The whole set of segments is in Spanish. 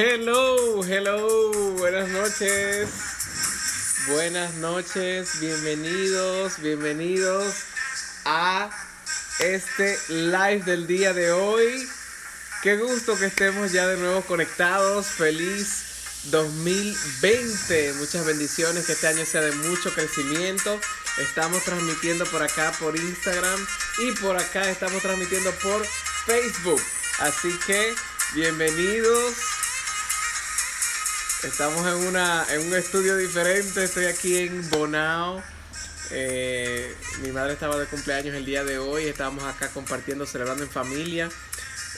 Hello, hello, buenas noches. Buenas noches, bienvenidos, bienvenidos a este live del día de hoy. Qué gusto que estemos ya de nuevo conectados. Feliz 2020. Muchas bendiciones, que este año sea de mucho crecimiento. Estamos transmitiendo por acá por Instagram y por acá estamos transmitiendo por Facebook. Así que bienvenidos. Estamos en, una, en un estudio diferente. Estoy aquí en Bonao. Eh, mi madre estaba de cumpleaños el día de hoy. Estábamos acá compartiendo, celebrando en familia.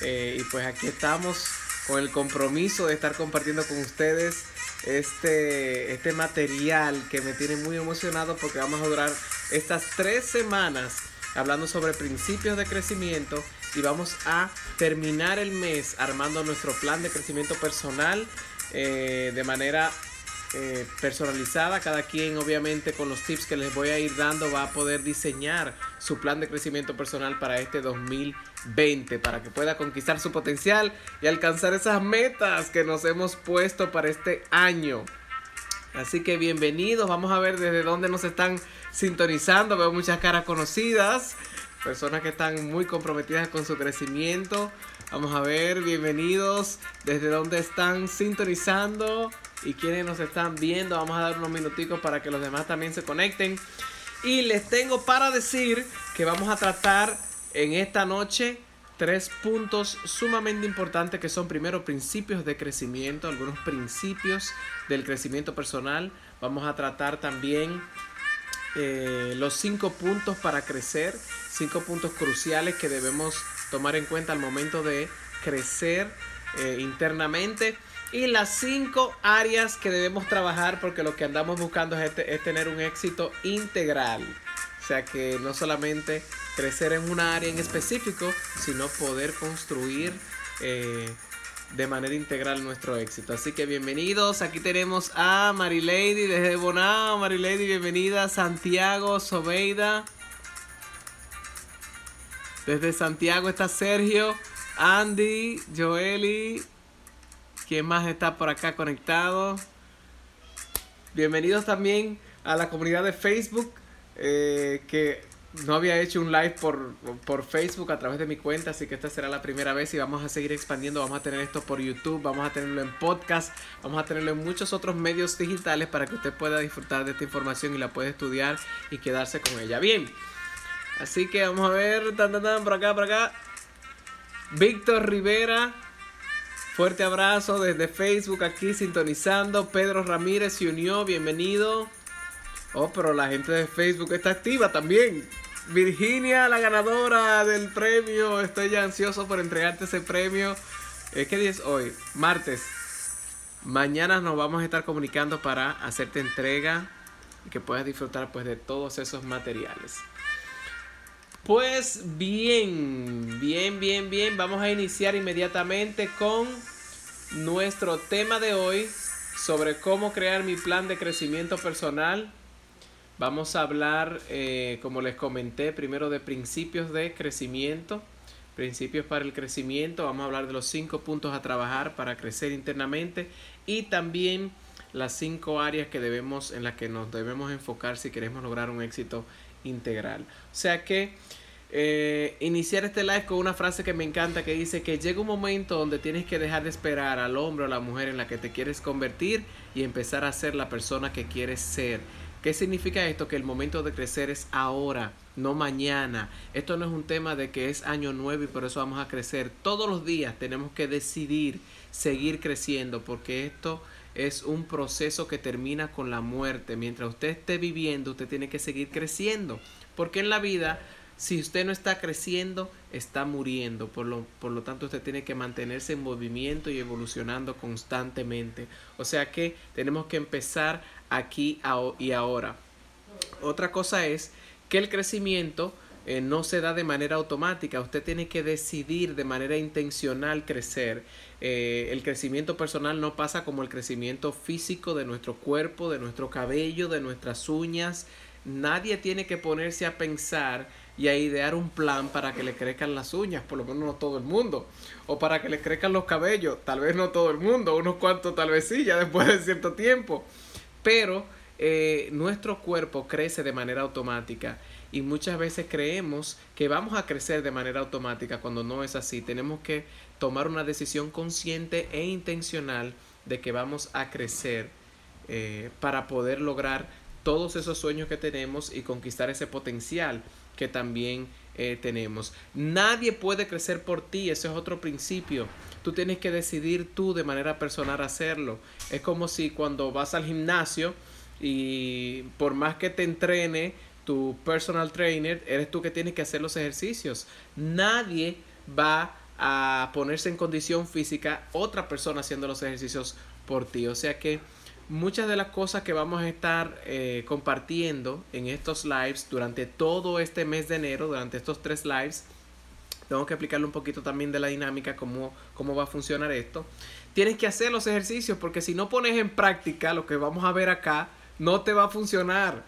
Eh, y pues aquí estamos con el compromiso de estar compartiendo con ustedes este, este material que me tiene muy emocionado porque vamos a durar estas tres semanas hablando sobre principios de crecimiento y vamos a terminar el mes armando nuestro plan de crecimiento personal eh, de manera eh, personalizada. Cada quien obviamente con los tips que les voy a ir dando va a poder diseñar su plan de crecimiento personal para este 2020, para que pueda conquistar su potencial y alcanzar esas metas que nos hemos puesto para este año. Así que bienvenidos, vamos a ver desde dónde nos están sintonizando, veo muchas caras conocidas, personas que están muy comprometidas con su crecimiento. Vamos a ver, bienvenidos, desde dónde están sintonizando y quienes nos están viendo. Vamos a dar unos minuticos para que los demás también se conecten. Y les tengo para decir que vamos a tratar en esta noche tres puntos sumamente importantes que son primero principios de crecimiento, algunos principios del crecimiento personal. Vamos a tratar también eh, los cinco puntos para crecer, cinco puntos cruciales que debemos tomar en cuenta al momento de crecer eh, internamente y las cinco áreas que debemos trabajar porque lo que andamos buscando es, este, tener un éxito integral. O sea que no solamente crecer en una área en específico, sino poder construir eh, de manera integral nuestro éxito. Así que bienvenidos. Aquí tenemos a Marilady desde Bonao. Marilady, bienvenida. Santiago, Sobeida. Desde Santiago está Sergio, Andy, Joeli, ¿Quién más está por acá conectado? Bienvenidos también a la comunidad de Facebook, eh, que no había hecho un live por, por, Facebook a través de mi cuenta, así que esta será la primera vez y vamos a seguir expandiendo. Vamos a tener esto por YouTube, vamos a tenerlo en podcast, vamos a tenerlo en muchos otros medios digitales para que usted pueda disfrutar de esta información y la pueda estudiar y quedarse con ella. Bien, así que vamos a ver, tan, tan, tan, por acá, por acá. Víctor Rivera, Fuerte abrazo desde Facebook aquí sintonizando. Pedro Ramírez se unió, bienvenido. Oh, pero la gente de Facebook está activa también. Virginia, la ganadora del premio. Estoy ya ansioso por entregarte ese premio. ¿Qué día hoy? Martes. Mañana nos vamos a estar comunicando para hacerte entrega y que puedas disfrutar pues de todos esos materiales. Pues bien, bien, bien, bien. Vamos a iniciar inmediatamente con nuestro tema de hoy sobre cómo crear mi plan de crecimiento personal. Vamos a hablar, eh, como les comenté, primero de principios de crecimiento, principios para el crecimiento. Vamos a hablar de los cinco puntos a trabajar para crecer internamente y también las cinco áreas que debemos, en las que nos debemos enfocar si queremos lograr un éxito integral. O sea que eh, iniciar este live con una frase que me encanta que dice que llega un momento donde tienes que dejar de esperar al hombre o la mujer en la que te quieres convertir y empezar a ser la persona que quieres ser. ¿Qué significa esto? Que el momento de crecer es ahora, no mañana. Esto no es un tema de que es año nuevo y por eso vamos a crecer. Todos los días tenemos que decidir seguir creciendo porque esto es un proceso que termina con la muerte. Mientras usted esté viviendo, usted tiene que seguir creciendo. Porque en la vida si usted no está creciendo, está muriendo. Por lo, por lo tanto, usted tiene que mantenerse en movimiento y evolucionando constantemente. O sea que tenemos que empezar aquí y ahora. Otra cosa es que el crecimiento eh, no se da de manera automática. Usted tiene que decidir de manera intencional crecer. Eh, el crecimiento personal no pasa como el crecimiento físico de nuestro cuerpo, de nuestro cabello, de nuestras uñas. Nadie tiene que ponerse a pensar y a idear un plan para que le crezcan las uñas, por lo menos no todo el mundo, o para que le crezcan los cabellos, tal vez no todo el mundo, unos cuantos tal vez sí, ya después de cierto tiempo, pero eh, nuestro cuerpo crece de manera automática y muchas veces creemos que vamos a crecer de manera automática cuando no es así. Tenemos que tomar una decisión consciente e intencional de que vamos a crecer eh, para poder lograr todos esos sueños que tenemos y conquistar ese potencial que también eh, tenemos. Nadie puede crecer por ti, ese es otro principio. Tú tienes que decidir tú de manera personal hacerlo. Es como si cuando vas al gimnasio, y por más que te entrene tu personal trainer, eres tú que tienes que hacer los ejercicios. Nadie va a ponerse en condición física otra persona haciendo los ejercicios por ti. O sea que muchas de las cosas que vamos a estar eh, compartiendo en estos lives durante todo este mes de enero, durante estos tres lives, tengo que explicarle un poquito también de la dinámica, cómo, cómo va a funcionar esto. Tienes que hacer los ejercicios porque si no pones en práctica lo que vamos a ver acá, no te va a funcionar.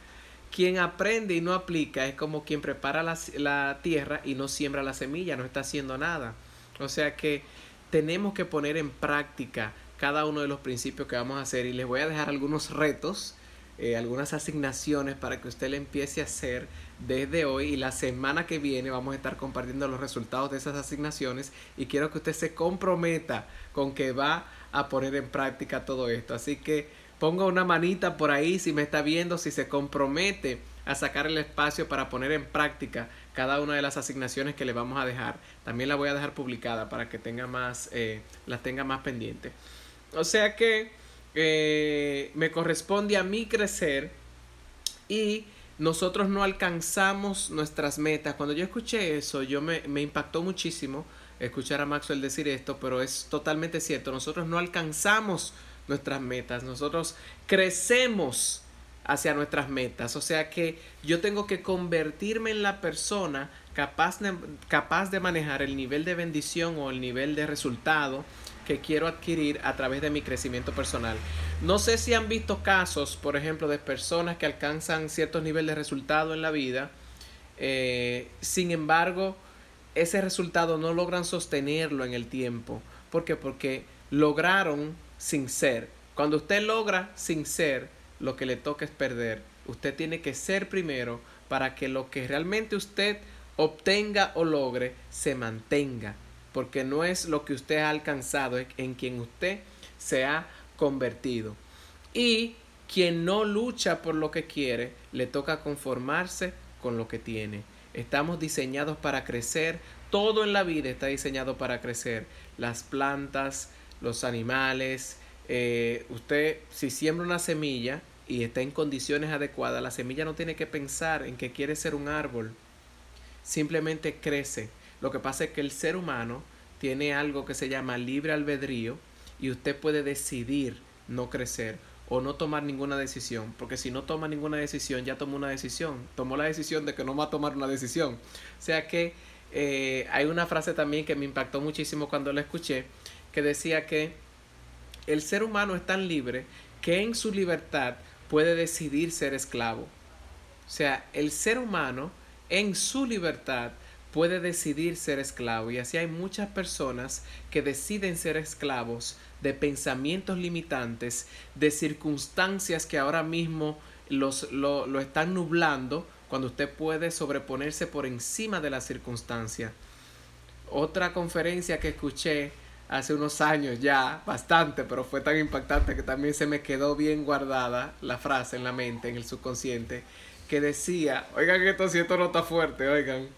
Quien aprende y no aplica es como quien prepara la, tierra y no siembra la semilla, no está haciendo nada. O sea que tenemos que poner en práctica cada uno de los principios que vamos a hacer y les voy a dejar algunos retos, eh, algunas asignaciones para que usted le empiece a hacer desde hoy y la semana que viene vamos a estar compartiendo los resultados de esas asignaciones y quiero que usted se comprometa con que va a poner en práctica todo esto. Así que Ponga una manita por ahí si me está viendo, si se compromete a sacar el espacio para poner en práctica cada una de las asignaciones que le vamos a dejar. También la voy a dejar publicada para que tenga más, eh, las tenga más pendiente. O sea que eh, me corresponde a mí crecer y nosotros no alcanzamos nuestras metas. Cuando yo escuché eso, yo me, me impactó muchísimo escuchar a Maxwell decir esto, pero es totalmente cierto. Nosotros no alcanzamos nuestras metas, nosotros crecemos hacia nuestras metas. O sea que yo tengo que convertirme en la persona capaz de, capaz de manejar el nivel de bendición o el nivel de resultado que quiero adquirir a través de mi crecimiento personal. No sé si han visto casos, por ejemplo, de personas que alcanzan ciertos niveles de resultado en la vida, eh, sin embargo, ese resultado no logran sostenerlo en el tiempo. ¿Por qué? Porque lograron sin ser. Cuando usted logra sin ser, lo que le toca es perder. Usted tiene que ser primero para que lo que realmente usted obtenga o logre se mantenga. Porque no es lo que usted ha alcanzado, es en quien usted se ha convertido. Y quien no lucha por lo que quiere, le toca conformarse con lo que tiene. Estamos diseñados para crecer. Todo en la vida está diseñado para crecer. Las plantas, los animales. Eh, usted, si siembra una semilla y está en condiciones adecuadas, la semilla no tiene que pensar en que quiere ser un árbol. Simplemente crece. Lo que pasa es que el ser humano tiene algo que se llama libre albedrío y usted puede decidir no crecer o no tomar ninguna decisión, porque si no toma ninguna decisión, ya tomó una decisión, tomó la decisión de que no va a tomar una decisión. O sea que eh, hay una frase también que me impactó muchísimo cuando la escuché, que decía que el ser humano es tan libre que en su libertad puede decidir ser esclavo. O sea, el ser humano en su libertad puede decidir ser esclavo. Y así hay muchas personas que deciden ser esclavos de pensamientos limitantes, de circunstancias que ahora mismo los, lo, lo están nublando, cuando usted puede sobreponerse por encima de la circunstancia. Otra conferencia que escuché hace unos años ya, bastante, pero fue tan impactante que también se me quedó bien guardada la frase en la mente, en el subconsciente, que decía, oigan que esto siento nota fuerte, oigan,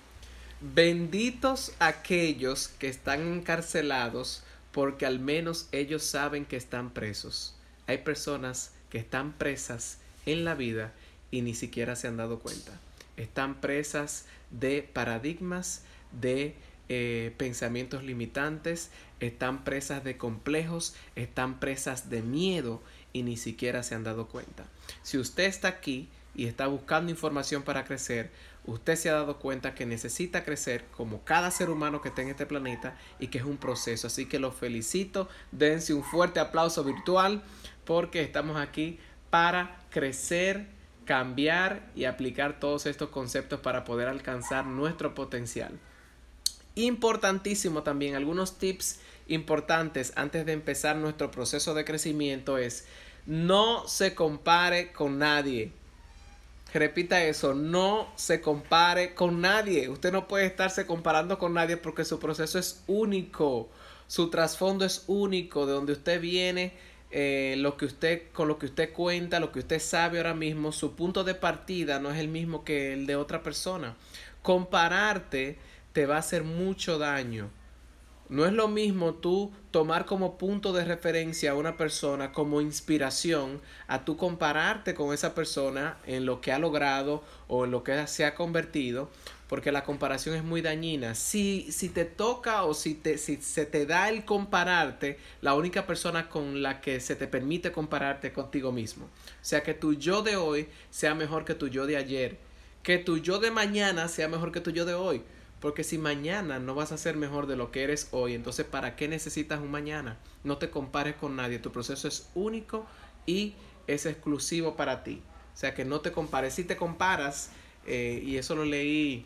benditos aquellos que están encarcelados porque al menos ellos saben que están presos. Hay personas que están presas en la vida y ni siquiera se han dado cuenta. Están presas de paradigmas, de eh, pensamientos limitantes, están presas de complejos, están presas de miedo y ni siquiera se han dado cuenta. Si usted está aquí y está buscando información para crecer, usted se ha dado cuenta que necesita crecer como cada ser humano que está en este planeta y que es un proceso. Así que lo felicito, dense un fuerte aplauso virtual porque estamos aquí para crecer cambiar y aplicar todos estos conceptos para poder alcanzar nuestro potencial. Importantísimo también, algunos tips importantes antes de empezar nuestro proceso de crecimiento es no se compare con nadie. Repita eso, no se compare con nadie. Usted no puede estarse comparando con nadie porque su proceso es único, su trasfondo es único, de donde usted viene, eh, lo que usted, con lo que usted cuenta, lo que usted sabe ahora mismo, su punto de partida no es el mismo que el de otra persona. Compararte te va a hacer mucho daño. No es lo mismo tú tomar como punto de referencia a una persona, como inspiración, a tú compararte con esa persona en lo que ha logrado o en lo que se ha convertido, porque la comparación es muy dañina. Si, si te toca o si, te, si se te da el compararte, la única persona con la que se te permite compararte contigo mismo. O sea, que tu yo de hoy sea mejor que tu yo de ayer, que tu yo de mañana sea mejor que tu yo de hoy. Porque si mañana no vas a ser mejor de lo que eres hoy, entonces ¿para qué necesitas un mañana? No te compares con nadie, tu proceso es único y es exclusivo para ti. O sea que no te compares. Si te comparas, eh, y eso lo leí,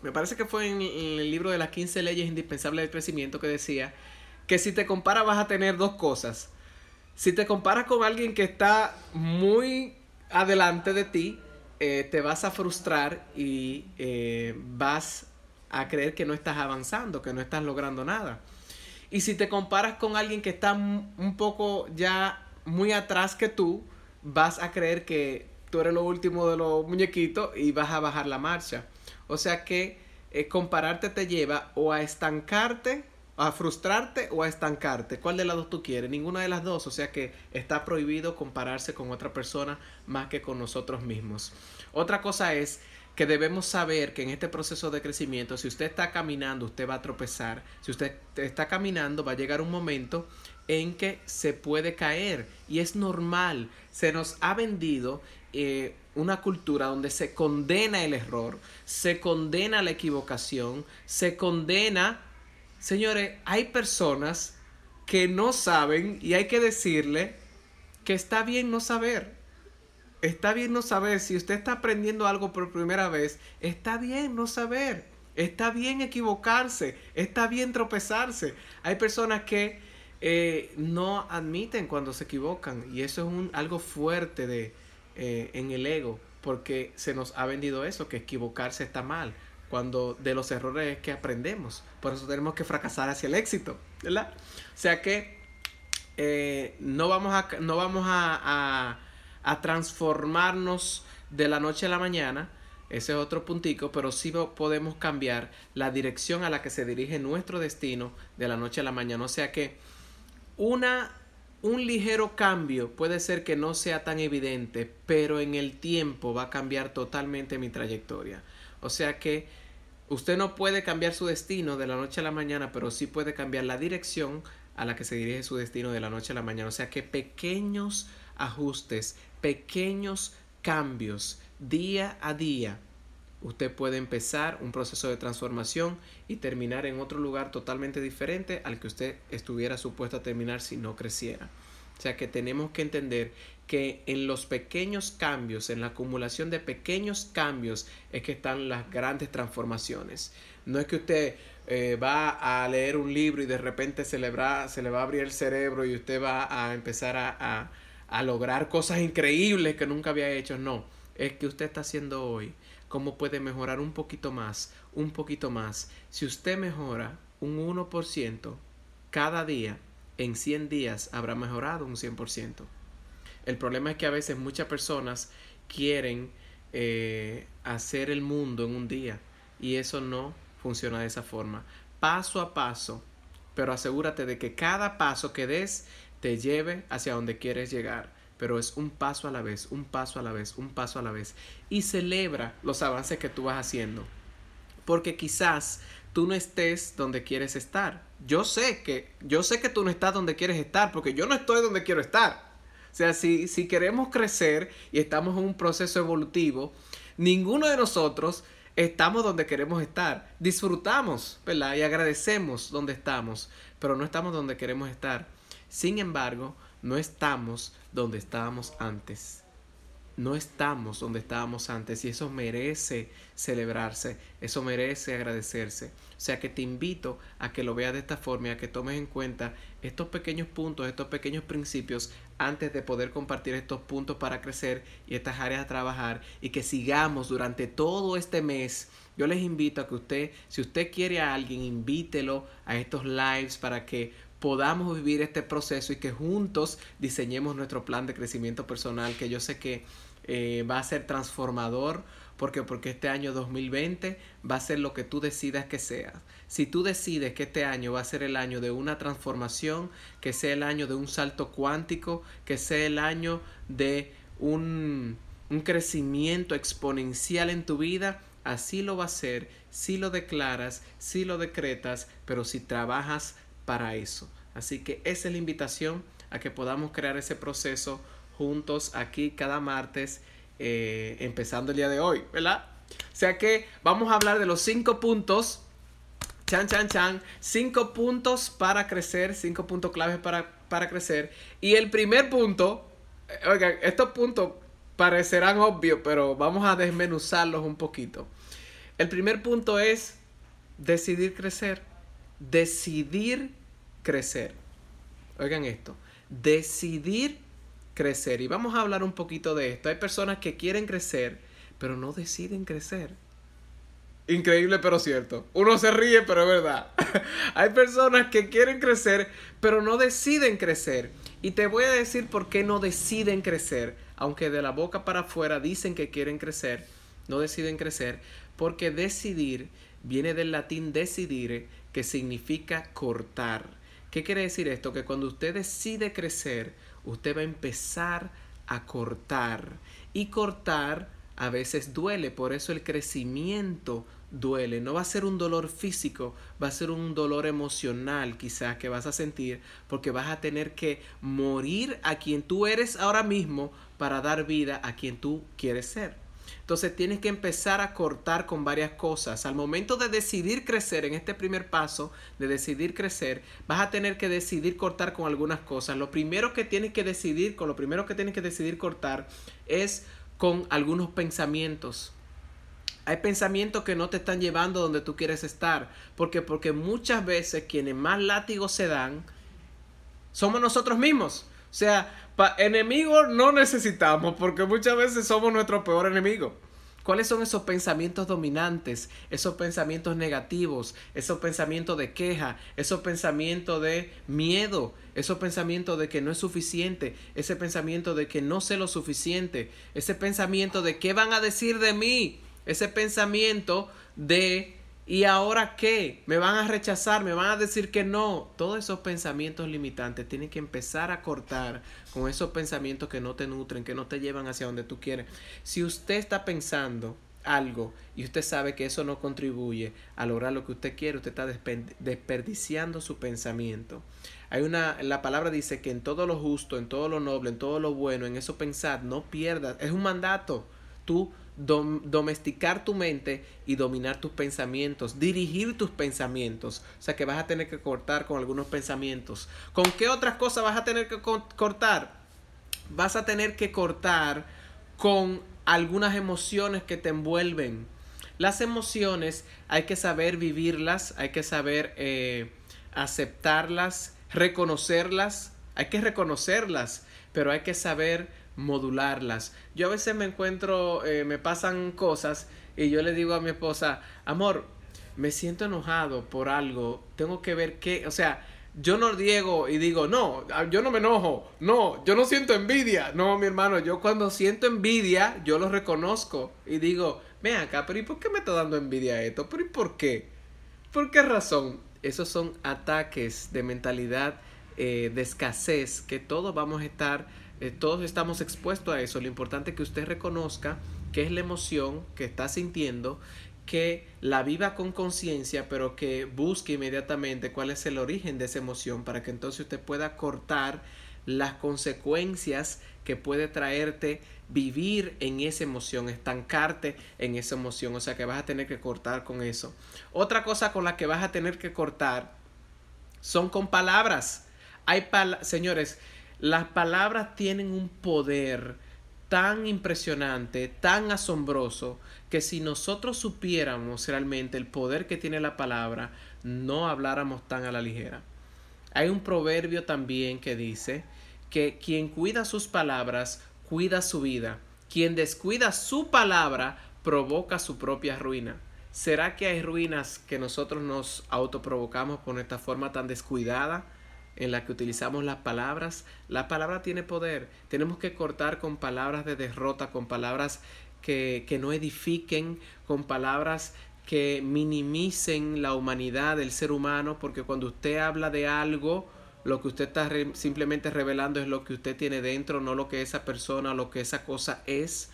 me parece que fue en, el libro de las 15 leyes indispensables del crecimiento que decía que si te comparas vas a tener dos cosas. Si te comparas con alguien que está muy adelante de ti, eh, te vas a frustrar y eh, vas a creer que no estás avanzando, que no estás logrando nada. Y si te comparas con alguien que está un poco ya muy atrás que tú, vas a creer que tú eres lo último de los muñequitos y vas a bajar la marcha. O sea que eh, compararte te lleva o a estancarte, a frustrarte o a estancarte. ¿Cuál de las dos tú quieres? Ninguna de las dos. O sea que está prohibido compararse con otra persona más que con nosotros mismos. Otra cosa es que debemos saber que en este proceso de crecimiento, si usted está caminando, usted va a tropezar. Si usted está caminando, va a llegar un momento en que se puede caer y es normal. Se nos ha vendido eh, una cultura donde se condena el error, se condena la equivocación, se condena... Señores, hay personas que no saben y hay que decirle que está bien no saber está bien no saber. Si usted está aprendiendo algo por primera vez, está bien no saber. Está bien equivocarse. Está bien tropezarse. Hay personas que eh, no admiten cuando se equivocan. Y eso es un, algo fuerte de, eh, en el ego. Porque se nos ha vendido eso, que equivocarse está mal. Cuando de los errores es que aprendemos. Por eso tenemos que fracasar hacia el éxito. ¿Verdad? O sea que eh, no vamos a, no vamos a a transformarnos de la noche a la mañana, ese es otro puntico, pero sí podemos cambiar la dirección a la que se dirige nuestro destino de la noche a la mañana. O sea que una, un ligero cambio puede ser que no sea tan evidente, pero en el tiempo va a cambiar totalmente mi trayectoria. O sea que usted no puede cambiar su destino de la noche a la mañana, pero sí puede cambiar la dirección a la que se dirige su destino de la noche a la mañana. O sea que pequeños ajustes, pequeños cambios día a día, usted puede empezar un proceso de transformación y terminar en otro lugar totalmente diferente al que usted estuviera supuesto a terminar si no creciera. O sea que tenemos que entender que en los pequeños cambios, en la acumulación de pequeños cambios, es que están las grandes transformaciones. No es que usted eh, va a leer un libro y de repente se le, va, se le va a abrir el cerebro y usted va a empezar a a lograr cosas increíbles que nunca había hecho. No, es que usted está haciendo hoy. ¿Cómo puede mejorar un poquito más? Un poquito más. Si usted mejora un 1% cada día, en 100 días habrá mejorado un 100%. El problema es que a veces muchas personas quieren eh, hacer el mundo en un día y eso no funciona de esa forma. Paso a paso, pero asegúrate de que cada paso que des te lleve hacia donde quieres llegar. Pero es un paso a la vez, un paso a la vez, un paso a la vez. Y celebra los avances que tú vas haciendo. Porque quizás tú no estés donde quieres estar. Yo sé que, yo sé que tú no estás donde quieres estar, porque yo no estoy donde quiero estar. O sea, si, si queremos crecer y estamos en un proceso evolutivo, ninguno de nosotros estamos donde queremos estar. Disfrutamos, ¿verdad? Y agradecemos donde estamos, pero no estamos donde queremos estar. Sin embargo, no estamos donde estábamos antes. no estamos donde estábamos antes y eso merece celebrarse, eso merece agradecerse. O sea que te invito a que lo veas de esta forma y a que tomes en cuenta estos pequeños puntos, estos pequeños principios antes de poder compartir estos puntos para crecer y estas áreas a trabajar y que sigamos durante todo este mes. Yo les invito a que usted, si usted quiere a alguien, invítelo a estos lives para que podamos vivir este proceso y que juntos diseñemos nuestro plan de crecimiento personal que yo sé que eh, va a ser transformador porque porque este año 2020 va a ser lo que tú decidas que sea. Si tú decides que este año va a ser el año de una transformación, que sea el año de un salto cuántico, que sea el año de un, un crecimiento exponencial en tu vida, así lo va a ser, si lo declaras, si lo decretas, pero si trabajas para eso. Así que esa es la invitación a que podamos crear ese proceso juntos aquí cada martes, eh, empezando el día de hoy, ¿verdad? O sea que vamos a hablar de los cinco puntos. Chan, chan, chan. Cinco puntos para crecer, cinco puntos claves para, para crecer. Y el primer punto, eh, oigan, estos puntos parecerán obvios, pero vamos a desmenuzarlos un poquito. El primer punto es decidir crecer. Decidir crecer. Oigan esto. Decidir crecer. Y vamos a hablar un poquito de esto. Hay personas que quieren crecer, pero no deciden crecer. Increíble, pero cierto. Uno se ríe, pero es verdad. Hay personas que quieren crecer, pero no deciden crecer. Y te voy a decir por qué no deciden crecer. Aunque de la boca para afuera dicen que quieren crecer, no deciden crecer. Porque decidir viene del latín decidire, que significa cortar. ¿Qué quiere decir esto? Que cuando usted decide crecer, usted va a empezar a cortar. Y cortar a veces duele, por eso el crecimiento duele. No va a ser un dolor físico, va a ser un dolor emocional quizás que vas a sentir porque vas a tener que morir a quien tú eres ahora mismo para dar vida a quien tú quieres ser. Entonces tienes que empezar a cortar con varias cosas. Al momento de decidir crecer, en este primer paso de decidir crecer, vas a tener que decidir cortar con algunas cosas. Lo primero que tienes que decidir, con lo primero que tienes que decidir cortar es con algunos pensamientos. Hay pensamientos que no te están llevando donde tú quieres estar. ¿Por qué? Porque muchas veces quienes más látigos se dan somos nosotros mismos. O sea, enemigos no necesitamos porque muchas veces somos nuestro peor enemigo. ¿Cuáles son esos pensamientos dominantes, esos pensamientos negativos, esos pensamientos de queja, esos pensamientos de miedo, esos pensamientos de que no es suficiente, ese pensamiento de que no sé lo suficiente, ese pensamiento de qué van a decir de mí, ese pensamiento de ¿Y ahora qué? ¿Me van a rechazar? ¿Me van a decir que no? Todos esos pensamientos limitantes tienen que empezar a cortar con esos pensamientos que no te nutren, que no te llevan hacia donde tú quieres. Si usted está pensando algo y usted sabe que eso no contribuye a lograr lo que usted quiere, usted está desperdiciando su pensamiento. Hay una, la palabra dice que en todo lo justo, en todo lo noble, en todo lo bueno, en eso pensar, no pierdas. Es un mandato. Tú domesticar tu mente y dominar tus pensamientos, dirigir tus pensamientos. O sea que vas a tener que cortar con algunos pensamientos. ¿Con qué otras cosas vas a tener que cortar? Vas a tener que cortar con algunas emociones que te envuelven. Las emociones hay que saber vivirlas, hay que saber eh, aceptarlas, reconocerlas, hay que reconocerlas, pero hay que saber modularlas. Yo a veces me encuentro, eh, me pasan cosas y yo le digo a mi esposa, amor, me siento enojado por algo, tengo que ver qué, o sea, yo no digo y digo, no, yo no me enojo, no, yo no siento envidia, no, mi hermano, yo cuando siento envidia, yo lo reconozco y digo, ven acá, pero ¿y por qué me está dando envidia esto? ¿Pero y por qué? ¿Por qué razón? Esos son ataques de mentalidad eh, de escasez que todos vamos a estar eh, todos estamos expuestos a eso. Lo importante es que usted reconozca qué es la emoción que está sintiendo, que la viva con conciencia, pero que busque inmediatamente cuál es el origen de esa emoción para que entonces usted pueda cortar las consecuencias que puede traerte vivir en esa emoción, estancarte en esa emoción. O sea que vas a tener que cortar con eso. Otra cosa con la que vas a tener que cortar son con palabras. Hay palabras, señores, las palabras tienen un poder tan impresionante, tan asombroso, que si nosotros supiéramos realmente el poder que tiene la palabra, no habláramos tan a la ligera. Hay un proverbio también que dice que quien cuida sus palabras, cuida su vida. Quien descuida su palabra, provoca su propia ruina. ¿Será que hay ruinas que nosotros nos autoprovocamos por esta forma tan descuidada en la que utilizamos las palabras? La palabra tiene poder. Tenemos que cortar con palabras de derrota, con palabras que, que no edifiquen, con palabras que minimicen la humanidad del ser humano, porque cuando usted habla de algo, lo que usted está simplemente revelando es lo que usted tiene dentro, no lo que esa persona, lo que esa cosa es.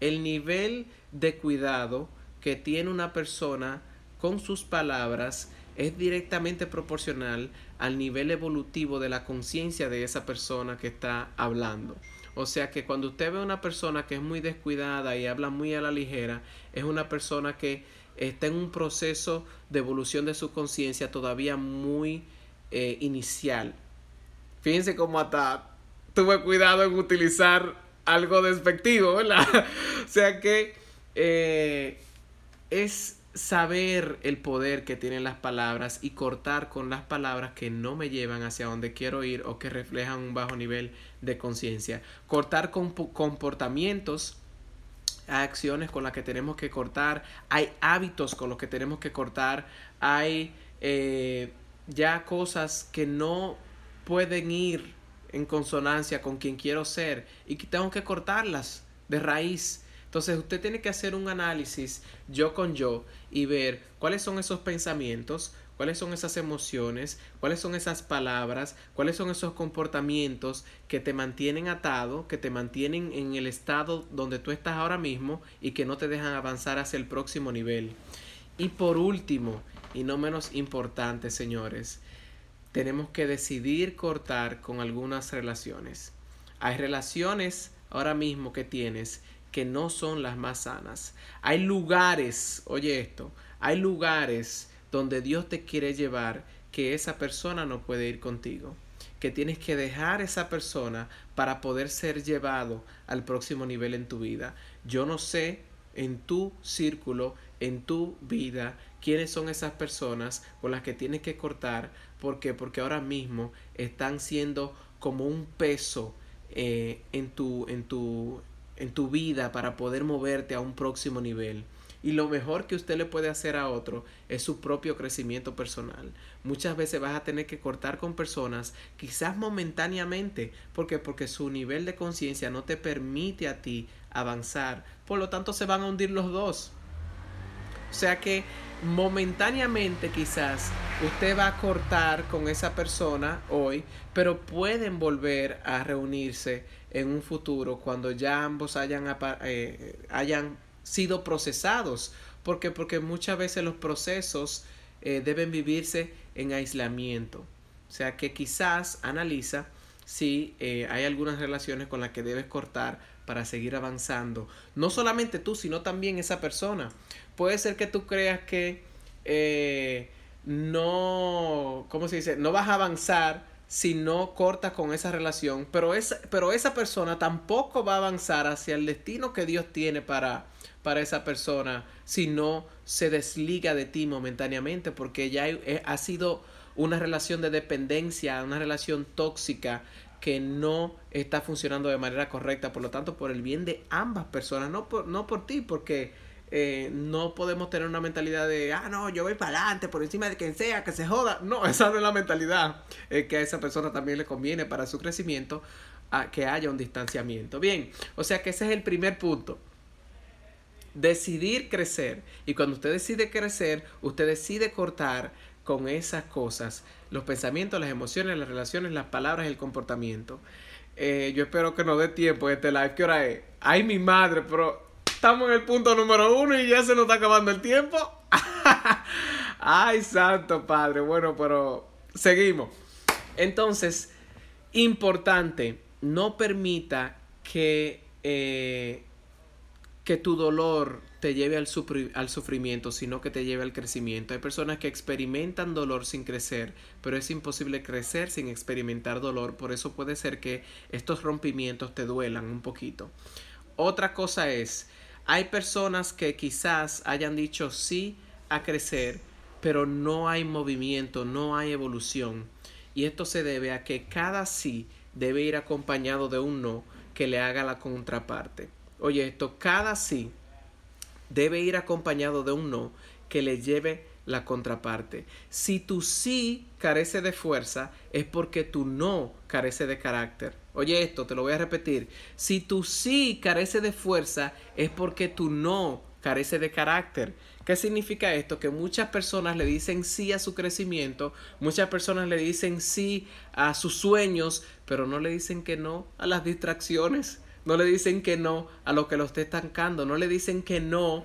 El nivel de cuidado que tiene una persona con sus palabras es directamente proporcional al nivel evolutivo de la conciencia de esa persona que está hablando. O sea que cuando usted ve a una persona que es muy descuidada y habla muy a la ligera, es una persona que está en un proceso de evolución de su conciencia todavía muy eh, inicial. Fíjense cómo hasta tuve cuidado en utilizar algo despectivo, ¿verdad? o sea que eh, es saber el poder que tienen las palabras y cortar con las palabras que no me llevan hacia donde quiero ir o que reflejan un bajo nivel de conciencia. Cortar con comportamientos hay acciones con las que tenemos que cortar, hay hábitos con los que tenemos que cortar, hay eh, ya cosas que no pueden ir en consonancia con quien quiero ser y que tengo que cortarlas de raíz. Entonces usted tiene que hacer un análisis yo con yo y ver cuáles son esos pensamientos, cuáles son esas emociones, cuáles son esas palabras, cuáles son esos comportamientos que te mantienen atado, que te mantienen en el estado donde tú estás ahora mismo y que no te dejan avanzar hacia el próximo nivel. Y por último, y no menos importante, señores, tenemos que decidir cortar con algunas relaciones. Hay relaciones ahora mismo que tienes que no son las más sanas. Hay lugares, oye esto, hay lugares donde Dios te quiere llevar que esa persona no puede ir contigo, que tienes que dejar esa persona para poder ser llevado al próximo nivel en tu vida. Yo no sé en tu círculo, en tu vida, quiénes son esas personas con las que tienes que cortar. ¿Por qué? Porque ahora mismo están siendo como un peso eh, en, tu, en, tu, en tu vida para poder moverte a un próximo nivel. Y lo mejor que usted le puede hacer a otro es su propio crecimiento personal. Muchas veces vas a tener que cortar con personas, quizás momentáneamente, porque porque su nivel de conciencia no te permite a ti avanzar. Por lo tanto, se van a hundir los dos. O sea que momentáneamente quizás usted va a cortar con esa persona hoy, pero pueden volver a reunirse en un futuro cuando ya ambos hayan, eh, hayan sido procesados. porque Porque muchas veces los procesos eh, deben vivirse en aislamiento. O sea que quizás analiza si eh, hay algunas relaciones con las que debes cortar para seguir avanzando. No solamente tú, sino también esa persona. Puede ser que tú creas que no, ¿cómo se dice? No vas a avanzar si no cortas con esa relación, pero esa, pero esa persona tampoco va a avanzar hacia el destino que Dios tiene para, para esa persona si no se desliga de ti momentáneamente, porque ya eh, ha sido una relación de dependencia, una relación tóxica que no está funcionando de manera correcta, por lo tanto, por el bien de ambas personas, no por, no por ti, porque eh, no podemos tener una mentalidad de, ah, no, yo voy para adelante por encima de quien sea, que se joda. No, esa no es la mentalidad. Es que a esa persona también le conviene para su crecimiento a que haya un distanciamiento. Bien, o sea que ese es el primer punto decidir crecer. Y cuando usted decide crecer, usted decide cortar con esas cosas, los pensamientos, las emociones, las relaciones, las palabras, el comportamiento. Eh, yo espero que nos dé tiempo este live. ¿Qué hora es? Ay, mi madre, pero estamos en el punto número uno y ya se nos está acabando el tiempo. Ay, santo padre. Bueno, pero seguimos. Entonces, importante, no permita que eh, que tu dolor te lleve al, al, sufrimiento, sino que te lleve al crecimiento. Hay personas que experimentan dolor sin crecer, pero es imposible crecer sin experimentar dolor. Por eso puede ser que estos rompimientos te duelan un poquito. Otra cosa es, hay personas que quizás hayan dicho sí a crecer, pero no hay movimiento, no hay evolución. Y esto se debe a que cada sí debe ir acompañado de un no que le haga la contraparte. Oye, esto, cada sí debe ir acompañado de un no que le lleve la contraparte. Si tu sí carece de fuerza, es porque tu no carece de carácter. Oye esto, te lo voy a repetir. Si tu sí carece de fuerza, es porque tu no carece de carácter. ¿Qué significa esto? Que muchas personas le dicen sí a su crecimiento, muchas personas le dicen sí a sus sueños, pero no le dicen que no a las distracciones, no le dicen que no a lo que lo esté estancando, no le dicen que no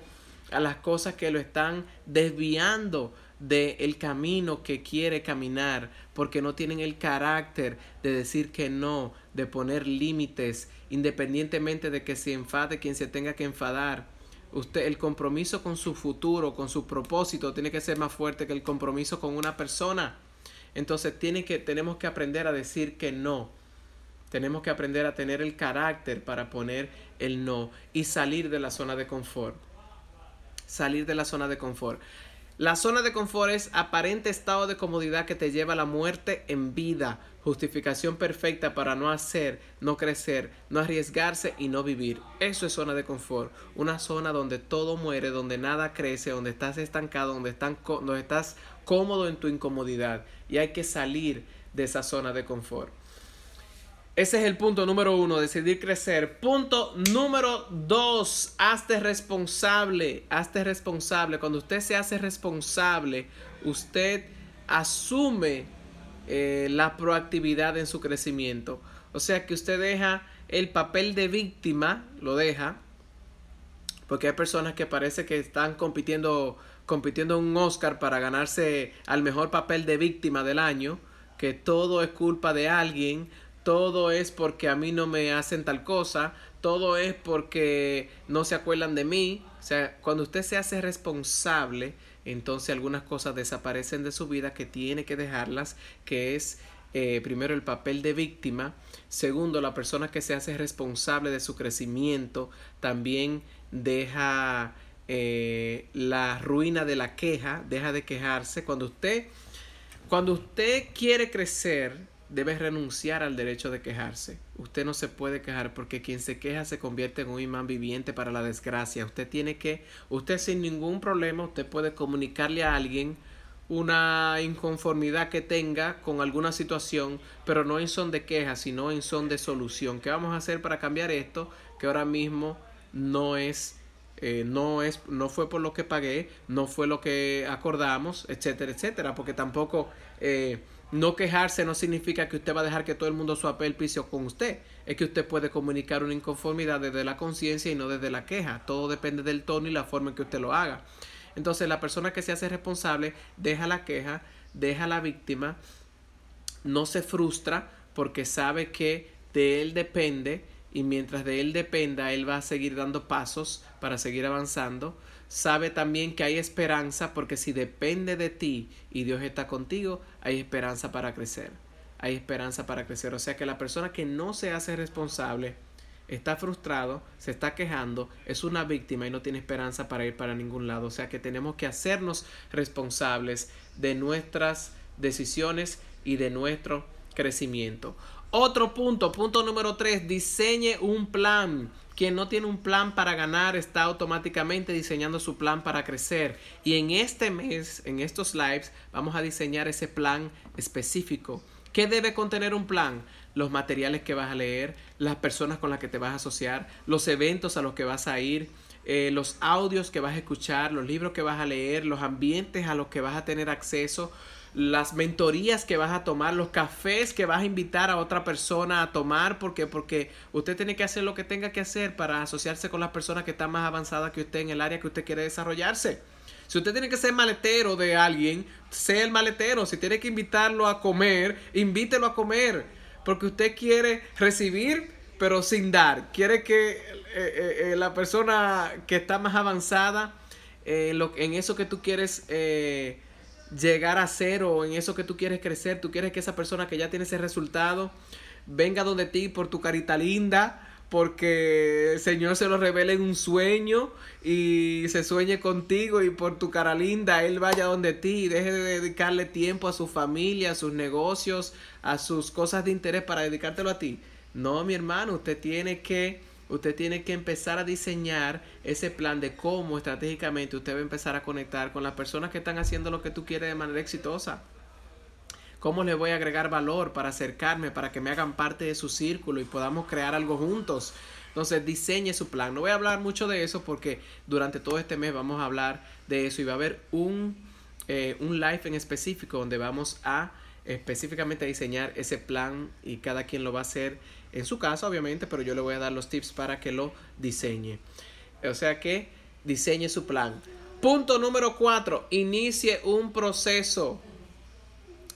a las cosas que lo están desviando del camino que quiere caminar, porque no tienen el carácter de decir que no, de poner límites, independientemente de que se enfade quien se tenga que enfadar. Usted, el compromiso con su futuro, con su propósito, tiene que ser más fuerte que el compromiso con una persona. Entonces tiene que, tenemos que aprender a decir que no. Tenemos que aprender a tener el carácter para poner el no y salir de la zona de confort. Salir de la zona de confort. La zona de confort es aparente estado de comodidad que te lleva a la muerte en vida, justificación perfecta para no hacer, no crecer, no arriesgarse y no vivir. Eso es zona de confort, una zona donde todo muere, donde nada crece, donde estás estancado, donde, estás cómodo en tu incomodidad y hay que salir de esa zona de confort. Ese es el punto número uno, decidir crecer. Punto número dos, hazte responsable. Hazte responsable. Cuando usted se hace responsable, usted asume eh, la proactividad en su crecimiento. O sea que usted deja el papel de víctima, lo deja, porque hay personas que parece que están compitiendo, compitiendo un Oscar para ganarse al mejor papel de víctima del año, que todo es culpa de alguien todo es porque a mí no me hacen tal cosa, todo es porque no se acuerdan de mí. O sea, cuando usted se hace responsable, entonces algunas cosas desaparecen de su vida que tiene que dejarlas, que es eh, primero el papel de víctima, segundo la persona que se hace responsable de su crecimiento también deja eh, la ruina de la queja, deja de quejarse. Cuando usted, cuando usted quiere crecer, debe renunciar al derecho de quejarse. Usted no se puede quejar porque quien se queja se convierte en un imán viviente para la desgracia. Usted tiene que, usted sin ningún problema, usted puede comunicarle a alguien una inconformidad que tenga con alguna situación, pero no en son de queja, sino en son de solución. ¿Qué vamos a hacer para cambiar esto? Que ahora mismo no es eh, no es no fue por lo que pagué no fue lo que acordamos etcétera etcétera porque tampoco eh, no quejarse no significa que usted va a dejar que todo el mundo suape el piso con usted. Es que usted puede comunicar una inconformidad desde la conciencia y no desde la queja. Todo depende del tono y la forma en que usted lo haga. Entonces la persona que se hace responsable deja la queja, deja la víctima, no se frustra porque sabe que de él depende y mientras de él dependa, él va a seguir dando pasos para seguir avanzando sabe también que hay esperanza porque si depende de ti y Dios está contigo, hay esperanza para crecer. Hay esperanza para crecer. O sea que la persona que no se hace responsable está frustrado, se está quejando, es una víctima y no tiene esperanza para ir para ningún lado. O sea que tenemos que hacernos responsables de nuestras decisiones y de nuestro crecimiento. Otro punto, punto número 3, diseñe un plan. Quien no tiene un plan para ganar está automáticamente diseñando su plan para crecer. Y en este mes, en estos lives, vamos a diseñar ese plan específico. ¿Qué debe contener un plan? Los materiales que vas a leer, las personas con las que te vas a asociar, los eventos a los que vas a ir, eh, los audios que vas a escuchar, los libros que vas a leer, los ambientes a los que vas a tener acceso, las mentorías que vas a tomar, los cafés que vas a invitar a otra persona a tomar, porque porque usted tiene que hacer lo que tenga que hacer para asociarse con las personas que están más avanzadas que usted en el área que usted quiere desarrollarse. Si usted tiene que ser maletero de alguien, sea el maletero. Si tiene que invitarlo a comer, invítelo a comer, porque usted quiere recibir pero sin dar. Quiere que eh, eh, la persona que está más avanzada lo, en eso que tú quieres llegar a ser o en eso que tú quieres crecer, tú quieres que esa persona que ya tiene ese resultado venga donde ti por tu carita linda, porque el Señor se lo revele en un sueño y se sueñe contigo y por tu cara linda Él vaya donde ti y deje de dedicarle tiempo a su familia, a sus negocios, a sus cosas de interés para dedicártelo a ti. No, mi hermano, usted tiene que usted tiene que empezar a diseñar ese plan de cómo estratégicamente usted va a empezar a conectar con las personas que están haciendo lo que tú quieres de manera exitosa. ¿Cómo le voy a agregar valor para acercarme, para que me hagan parte de su círculo y podamos crear algo juntos? Entonces diseñe su plan. No voy a hablar mucho de eso porque durante todo este mes vamos a hablar de eso y va a haber un, eh, un live en específico donde vamos a específicamente diseñar ese plan y cada quien lo va a hacer en su casa obviamente, pero yo le voy a dar los tips para que lo diseñe. O sea que diseñe su plan. Punto número cuatro, inicie un proceso.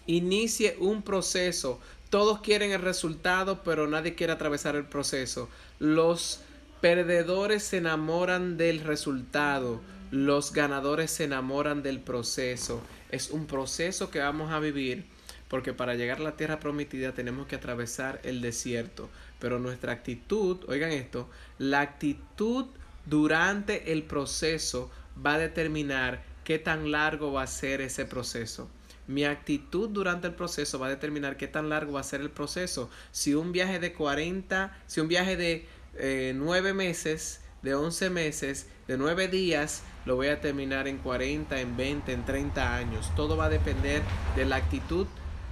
Inicie un proceso. Todos quieren el resultado, pero nadie quiere atravesar el proceso. Los perdedores se enamoran del resultado. Los ganadores se enamoran del proceso. Es un proceso que vamos a vivir porque para llegar a la tierra prometida tenemos que atravesar el desierto. Pero nuestra actitud, oigan esto, la actitud durante el proceso va a determinar qué tan largo va a ser ese proceso. Mi actitud durante el proceso va a determinar qué tan largo va a ser el proceso. Si un viaje de 40, si un viaje de eh, 9 meses, de 11 meses, de 9 días, lo voy a terminar en 40, en 20, en 30 años. Todo va a depender de la actitud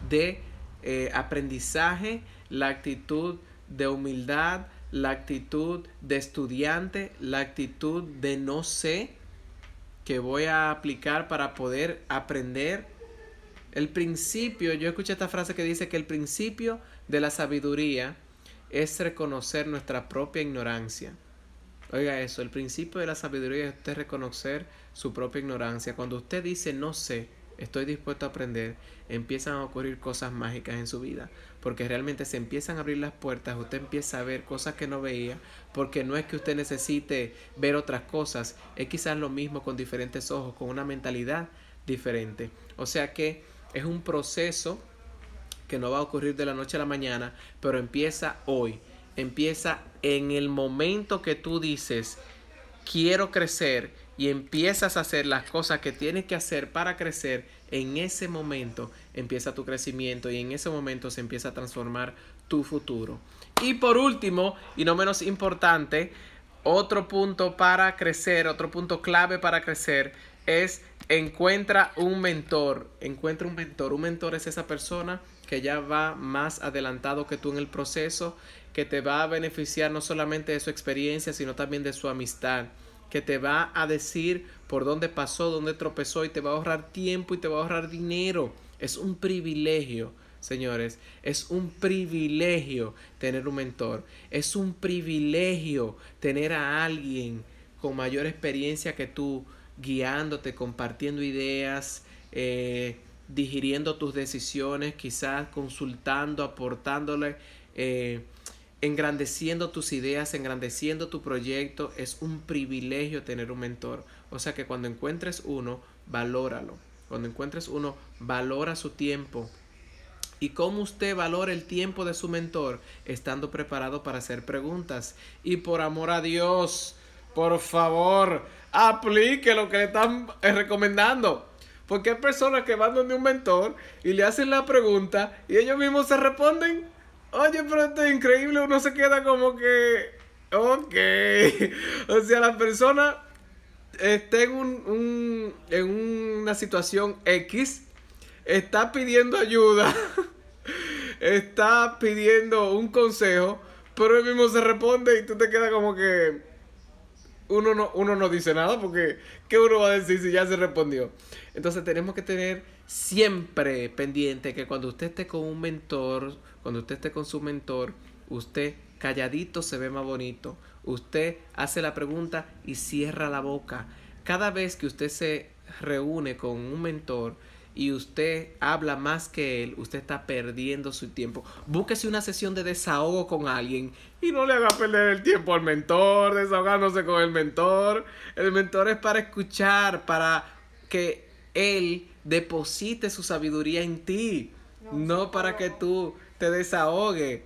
de eh, aprendizaje, la actitud de humildad, la actitud de estudiante, la actitud de no sé que voy a aplicar para poder aprender el principio, yo escuché esta frase que dice que el principio de la sabiduría es reconocer nuestra propia ignorancia. Oiga eso, el principio de la sabiduría es usted reconocer su propia ignorancia. Cuando usted dice no sé, estoy dispuesto a aprender, empiezan a ocurrir cosas mágicas en su vida, porque realmente se empiezan a abrir las puertas, usted empieza a ver cosas que no veía, porque no es que usted necesite ver otras cosas, es quizás lo mismo con diferentes ojos, con una mentalidad diferente. O sea que es un proceso que no va a ocurrir de la noche a la mañana, pero empieza hoy. Empieza en el momento que tú dices, quiero crecer y empiezas a hacer las cosas que tienes que hacer para crecer, en ese momento empieza tu crecimiento y en ese momento se empieza a transformar tu futuro. Y por último, y no menos importante, otro punto para crecer, otro punto clave para crecer es encuentra un mentor, encuentra un mentor. Un mentor es esa persona que ya va más adelantado que tú en el proceso, que te va a beneficiar no solamente de su experiencia, sino también de su amistad, que te va a decir por dónde pasó, dónde tropezó y te va a ahorrar tiempo y te va a ahorrar dinero. Es un privilegio, señores, es un privilegio tener un mentor, es un privilegio tener a alguien con mayor experiencia que tú, guiándote, compartiendo ideas, eh, digiriendo tus decisiones, quizás consultando, aportándole, eh, engrandeciendo tus ideas, engrandeciendo tu proyecto. Es un privilegio tener un mentor. O sea que cuando encuentres uno, valóralo. Cuando encuentres uno, valora su tiempo. Y cómo usted valora el tiempo de su mentor, estando preparado para hacer preguntas. Y por amor a Dios, por favor, aplique lo que le están eh, recomendando. Porque hay personas que van donde un mentor y le hacen la pregunta y ellos mismos se responden. Oye, pero esto es increíble. Uno se queda como que. Ok. o sea, la persona está en, un, en una situación X. Está pidiendo ayuda. está pidiendo un consejo. Pero él mismo se responde y tú te quedas como que uno no, uno no dice nada porque ¿qué uno va a decir si ya se respondió? Entonces tenemos que tener siempre pendiente que cuando usted esté con un mentor, cuando usted esté con su mentor, usted calladito se ve más bonito. Usted hace la pregunta y cierra la boca. Cada vez que usted se reúne con un mentor y usted habla más que él, usted está perdiendo su tiempo. Búsquese una sesión de desahogo con alguien y no le haga perder el tiempo al mentor, desahogándose con el mentor. El mentor es para escuchar, para que él deposite su sabiduría en ti, no, para que tú te desahogues.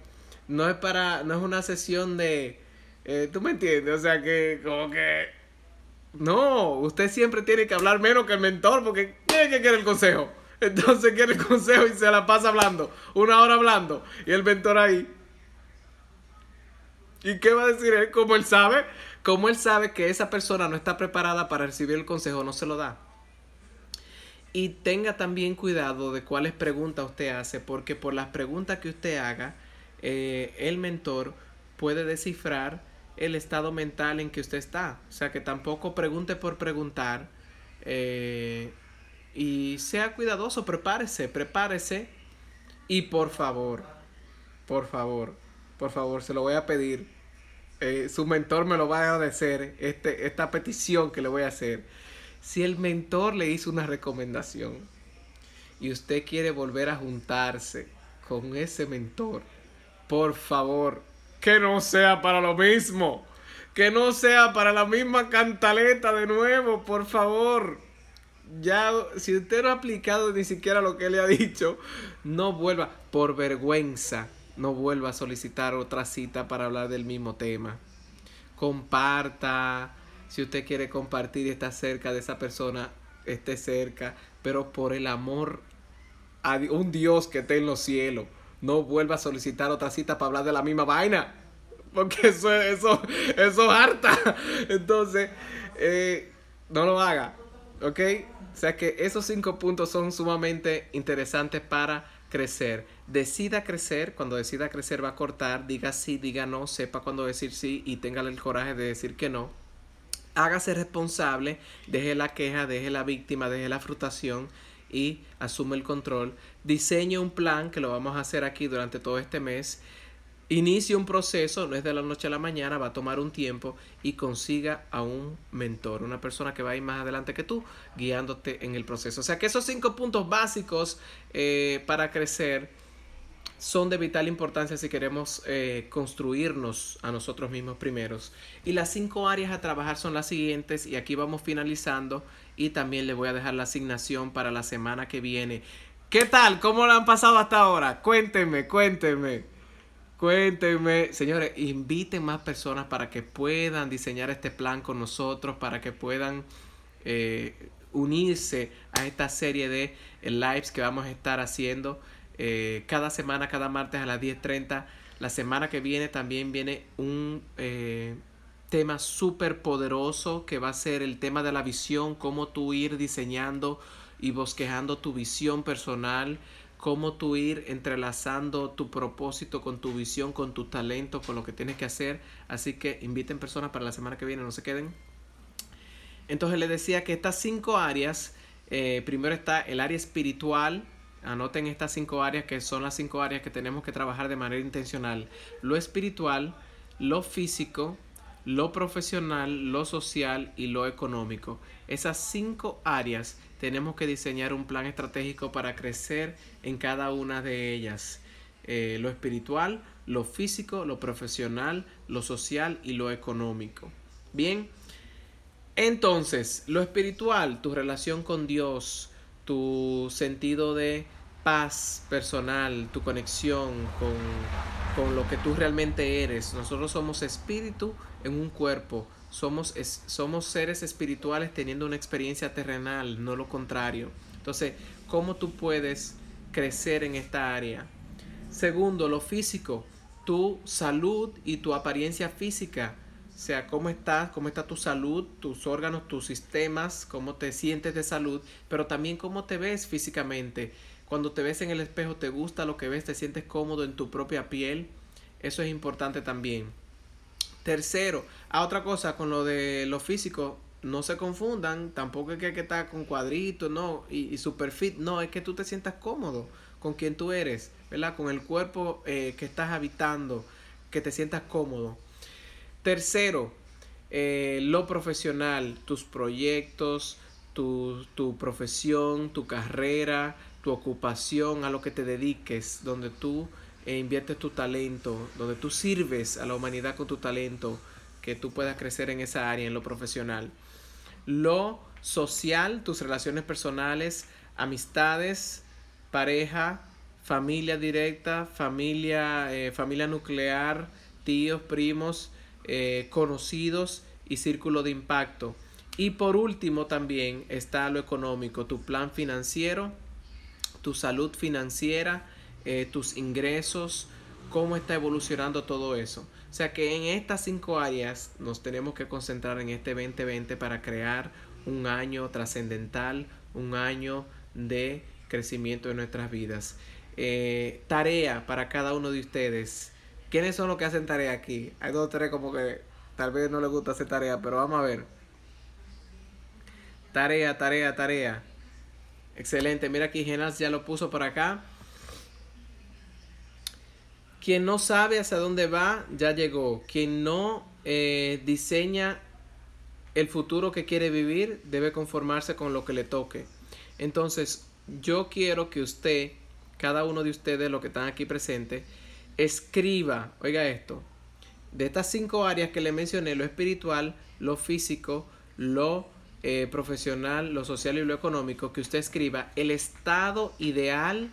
No es para, no es una sesión de, eh, ¿tú me entiendes? O sea que como que no, usted siempre tiene que hablar menos que el mentor porque tiene que quiere el consejo. Entonces quiere el consejo y se la pasa hablando, una hora hablando, y el mentor ahí. ¿Y qué va a decir él? Como él sabe, como él sabe que esa persona no está preparada para recibir el consejo, no se lo da. Y tenga también cuidado de cuáles preguntas usted hace, porque por las preguntas que usted haga, eh, el mentor puede descifrar el estado mental en que usted está. O sea, que tampoco pregunte por preguntar. Eh, y sea cuidadoso, prepárese, prepárese. Y por favor, por favor, por favor, se lo voy a pedir. Eh, su mentor me lo va a agradecer, este, esta petición que le voy a hacer. Si el mentor le hizo una recomendación y usted quiere volver a juntarse con ese mentor, por favor, que no sea para lo mismo. Que no sea para la misma cantaleta de nuevo, por favor. Ya, si usted no ha aplicado ni siquiera lo que le ha dicho, no vuelva, por vergüenza, no vuelva a solicitar otra cita para hablar del mismo tema. Comparta, si usted quiere compartir y está cerca de esa persona, esté cerca, pero por el amor a un Dios que esté en los cielos no vuelva a solicitar otra cita para hablar de la misma vaina. Porque eso, eso, eso harta. Entonces, eh, no lo haga. ¿Ok? O sea que esos cinco puntos son sumamente interesantes para crecer. Decida crecer. Cuando decida crecer va a cortar. Diga sí, diga no. Sepa cuándo decir sí y tenga el coraje de decir que no. Hágase responsable. Deje la queja, deje la víctima, deje la frustración y asume el control. Diseñe un plan que lo vamos a hacer aquí durante todo este mes. Inicie un proceso, no es de la noche a la mañana, va a tomar un tiempo y consiga a un mentor, una persona que va a ir más adelante que tú, guiándote en el proceso. O sea que esos cinco puntos básicos eh, para crecer son de vital importancia si queremos eh, construirnos a nosotros mismos primeros. Y las cinco áreas a trabajar son las siguientes y aquí vamos finalizando y también le voy a dejar la asignación para la semana que viene. ¿Qué tal? ¿Cómo lo han pasado hasta ahora? Cuéntenme, cuéntenme. Cuéntenme, señores, inviten más personas para que puedan diseñar este plan con nosotros, para que puedan eh, unirse a esta serie de lives que vamos a estar haciendo eh, cada semana, cada martes a las 10.30. La semana que viene también viene un eh, tema súper poderoso que va a ser el tema de la visión, cómo tú ir diseñando y bosquejando tu visión personal, cómo tú ir entrelazando tu propósito con tu visión, con tu talento, con lo que tienes que hacer. Así que inviten personas para la semana que viene, no se queden. Entonces les decía que estas cinco áreas, eh, primero está el área espiritual, Anoten estas cinco áreas que son las cinco áreas que tenemos que trabajar de manera intencional. Lo espiritual, lo físico, lo profesional, lo social y lo económico. Esas cinco áreas tenemos que diseñar un plan estratégico para crecer en cada una de ellas. Eh, lo espiritual, lo físico, lo profesional, lo social y lo económico. Bien, entonces, lo espiritual, tu relación con Dios, tu sentido de paz personal, tu conexión con, lo que tú realmente eres. Nosotros somos espíritu en un cuerpo. Somos, somos seres espirituales teniendo una experiencia terrenal, no lo contrario. Entonces, ¿cómo tú puedes crecer en esta área? Segundo, lo físico, tu salud y tu apariencia física. O sea, cómo estás, cómo está tu salud, tus órganos, tus sistemas, cómo te sientes de salud, pero también cómo te ves físicamente cuando te ves en el espejo, te gusta lo que ves, te sientes cómodo en tu propia piel. Eso es importante también. Tercero, a otra cosa con lo de lo físico, no se confundan, tampoco es que hay que estar con cuadritos, no, y, super fit, no, es que tú te sientas cómodo con quien tú eres, ¿verdad? Con el cuerpo eh, que estás habitando, que te sientas cómodo. Tercero, eh, lo profesional, tus proyectos, tu, tu profesión, tu carrera, tu ocupación, a lo que te dediques, donde tú e inviertes tu talento, donde tú sirves a la humanidad con tu talento, que tú puedas crecer en esa área, en lo profesional. Lo social, tus relaciones personales, amistades, pareja, familia directa, familia, eh, familia nuclear, tíos, primos, eh, conocidos y círculo de impacto. Y por último también está lo económico, tu plan financiero, tu salud financiera, eh, tus ingresos, cómo está evolucionando todo eso. O sea que en estas cinco áreas nos tenemos que concentrar en este 2020 para crear un año trascendental, un año de crecimiento en nuestras vidas. Eh, tarea para cada uno de ustedes. ¿Quiénes son los que hacen tarea aquí? Hay dos o tres como que tal vez no les gusta hacer tarea, pero vamos a ver. Tarea, tarea, tarea. Excelente. Mira aquí, Genas ya lo puso por acá. Quien no sabe hacia dónde va, ya llegó. Quien no eh, diseña el futuro que quiere vivir, debe conformarse con lo que le toque. Entonces, yo quiero que usted, cada uno de ustedes, los que están aquí presentes, escriba, oiga esto, de estas cinco áreas que le mencioné, lo espiritual, lo físico, lo eh, profesional, lo social y lo económico, que usted escriba el estado ideal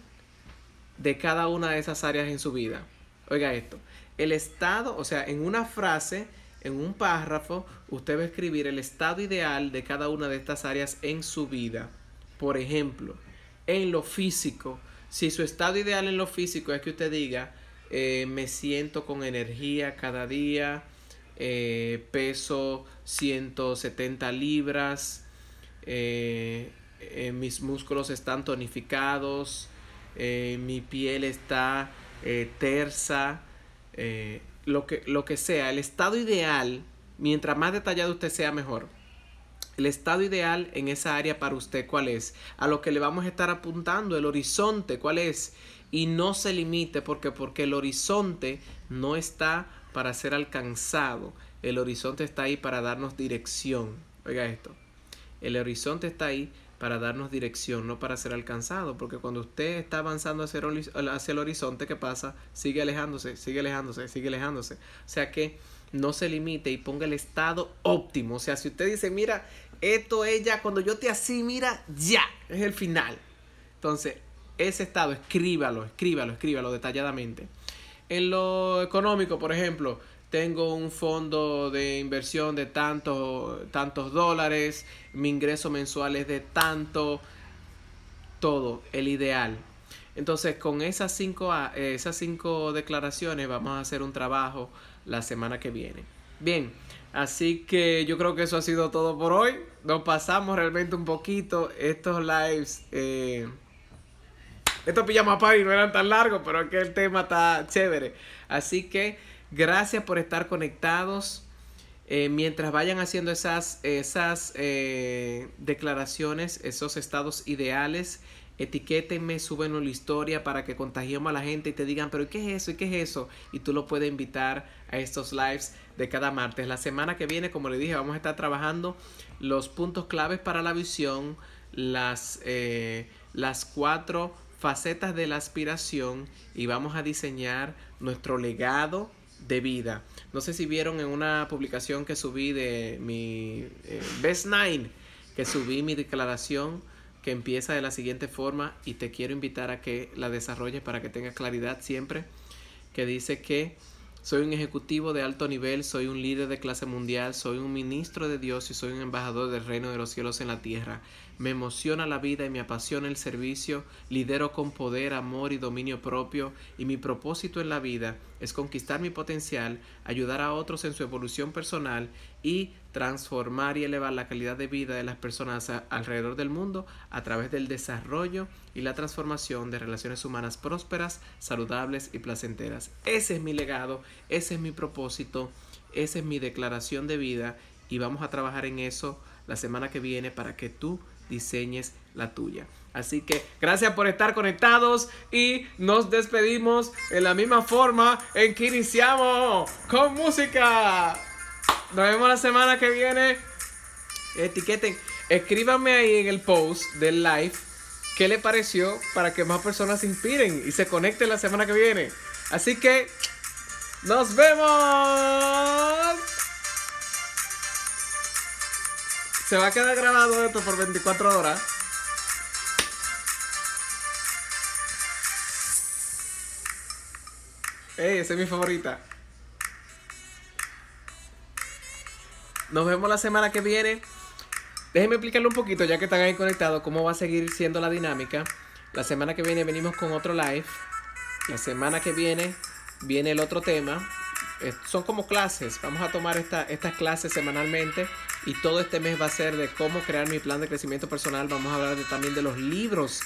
de cada una de esas áreas en su vida. Oiga esto, el estado, o sea, en una frase, en un párrafo, usted va a escribir el estado ideal de cada una de estas áreas en su vida. Por ejemplo, en lo físico, si su estado ideal en lo físico es que usted diga, eh, me siento con energía cada día, eh, peso 170 libras, eh, mis músculos están tonificados, mi piel está tersa, lo, que, lo que sea, el estado ideal, mientras más detallado usted sea, mejor. El estado ideal en esa área para usted, ¿cuál es? A lo que le vamos a estar apuntando, el horizonte, ¿cuál es? Y no se limite porque, porque el horizonte no está para ser alcanzado. El horizonte está ahí para darnos dirección. Oiga esto. El horizonte está ahí para darnos dirección, no para ser alcanzado, porque cuando usted está avanzando hacia el, horizonte, ¿qué pasa? Sigue alejándose, sigue alejándose, sigue alejándose. O sea que no se limite y ponga el estado óptimo. O sea, si usted dice, mira, esto es ya, cuando yo te así, mira, ya, es el final. Entonces, ese estado, escríbalo, escríbalo, escríbalo detalladamente. En lo económico, por ejemplo, tengo un fondo de inversión de tantos, tantos dólares, mi ingreso mensual es de tanto, todo, el ideal. Entonces, con esas cinco, esas cinco declaraciones vamos a hacer un trabajo la semana que viene. Bien, así que yo creo que eso ha sido todo por hoy. Nos pasamos realmente un poquito. Estos lives, eh, estos pijamas party no eran tan largos, pero que el tema está chévere. Así que... Gracias por estar conectados. Eh, mientras vayan haciendo esas, esas eh, declaraciones, esos estados ideales, etiquétenme, súbenlo la historia para que contagiemos a la gente y te digan, pero ¿qué es eso? ¿Y qué es eso? Y tú lo puedes invitar a estos lives de cada martes. La semana que viene, como le dije, vamos a estar trabajando los puntos claves para la visión, las, eh, las cuatro facetas de la aspiración y vamos a diseñar nuestro legado de vida. No sé si vieron en una publicación que subí de mi eh, Best Nine, que subí mi declaración que empieza de la siguiente forma y te quiero invitar a que la desarrolles para que tengas claridad siempre, que dice que soy un ejecutivo de alto nivel, soy un líder de clase mundial, soy un ministro de Dios y soy un embajador del reino de los cielos en la tierra. Me emociona la vida y me apasiona el servicio, lidero con poder, amor y dominio propio y mi propósito en la vida es conquistar mi potencial, ayudar a otros en su evolución personal y transformar y elevar la calidad de vida de las personas alrededor del mundo a través del desarrollo y la transformación de relaciones humanas prósperas, saludables y placenteras. Ese es mi legado, ese es mi propósito, esa es mi declaración de vida y vamos a trabajar en eso la semana que viene para que tú diseñes la tuya. Así que gracias por estar conectados y nos despedimos en la misma forma en que iniciamos con música. Nos vemos la semana que viene. Etiqueten. escríbame ahí en el post del live qué le pareció para que más personas se inspiren y se conecten la semana que viene. Así que, nos vemos. Se va a quedar grabado esto por 24 horas. Ey, esa es mi favorita. Nos vemos la semana que viene. Déjenme explicarle un poquito, ya que están ahí conectados, cómo va a seguir siendo la dinámica. La semana que viene venimos con otro live. La semana que viene viene el otro tema. son como clases. Vamos a tomar estas clases semanalmente. Y todo este mes va a ser de cómo crear mi plan de crecimiento personal. Vamos a hablar también de los libros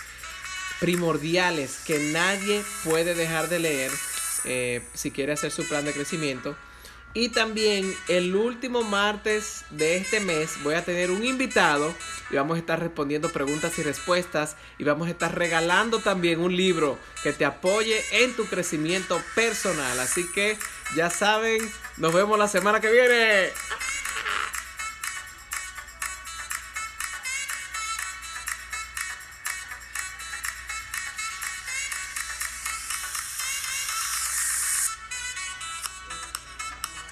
primordiales que nadie puede dejar de leer eh, si quiere hacer su plan de crecimiento. Y también el último martes de este mes voy a tener un invitado y vamos a estar respondiendo preguntas y respuestas y vamos a estar regalando también un libro que te apoye en tu crecimiento personal. Así que ya saben, nos vemos la semana que viene.